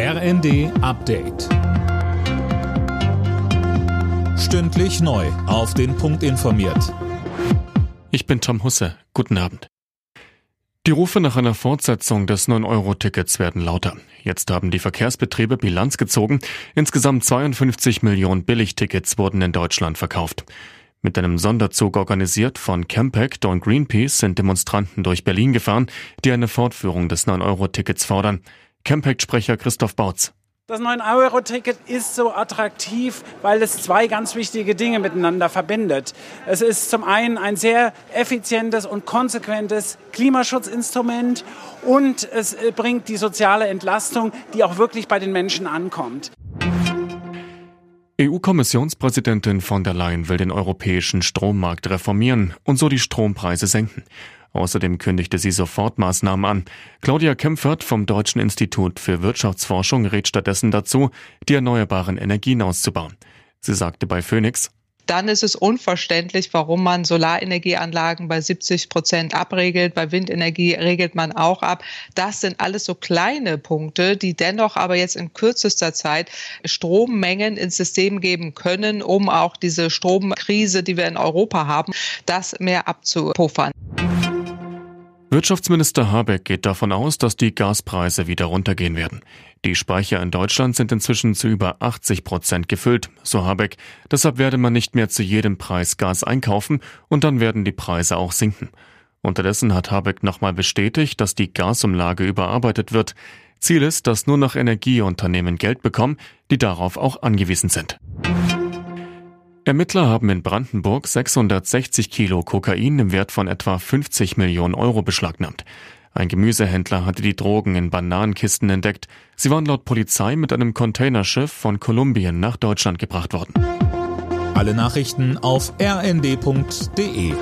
RND Update. Stündlich neu. Auf den Punkt informiert. Ich bin Tom Husse. Guten Abend. Die Rufe nach einer Fortsetzung des 9-Euro-Tickets werden lauter. Jetzt haben die Verkehrsbetriebe Bilanz gezogen. Insgesamt 52 Millionen Billigtickets wurden in Deutschland verkauft. Mit einem Sonderzug organisiert von Campact und Greenpeace sind Demonstranten durch Berlin gefahren, die eine Fortführung des 9-Euro-Tickets fordern. Campact-Sprecher Christoph Bautz. Das 9-Euro-Ticket ist so attraktiv, weil es zwei ganz wichtige Dinge miteinander verbindet. Es ist zum einen ein sehr effizientes und konsequentes Klimaschutzinstrument und es äh, bringt die soziale Entlastung, die auch wirklich bei den Menschen ankommt. EU-Kommissionspräsidentin von der Leyen will den europäischen Strommarkt reformieren und so die Strompreise senken. Außerdem kündigte sie Sofortmaßnahmen an. Claudia Kempfert vom Deutschen Institut für Wirtschaftsforschung rät stattdessen dazu, die erneuerbaren Energien auszubauen. Sie sagte bei Phoenix, dann ist es unverständlich, warum man Solarenergieanlagen bei 70 Prozent abregelt. Bei Windenergie regelt man auch ab. Das sind alles so kleine Punkte, die dennoch aber jetzt in kürzester Zeit Strommengen ins System geben können, um auch diese Stromkrise, die wir in Europa haben, das mehr abzupuffern. Wirtschaftsminister Habeck geht davon aus, dass die Gaspreise wieder runtergehen werden. Die Speicher in Deutschland sind inzwischen zu über 80 Prozent gefüllt, so Habeck. Deshalb werde man nicht mehr zu jedem Preis Gas einkaufen und dann werden die Preise auch sinken. Unterdessen hat Habeck nochmal bestätigt, dass die Gasumlage überarbeitet wird. Ziel ist, dass nur noch Energieunternehmen Geld bekommen, die darauf auch angewiesen sind. Ermittler haben in Brandenburg 660 Kilo Kokain im Wert von etwa 50 Millionen Euro beschlagnahmt. Ein Gemüsehändler hatte die Drogen in Bananenkisten entdeckt. Sie waren laut Polizei mit einem Containerschiff von Kolumbien nach Deutschland gebracht worden. Alle Nachrichten auf rnd.de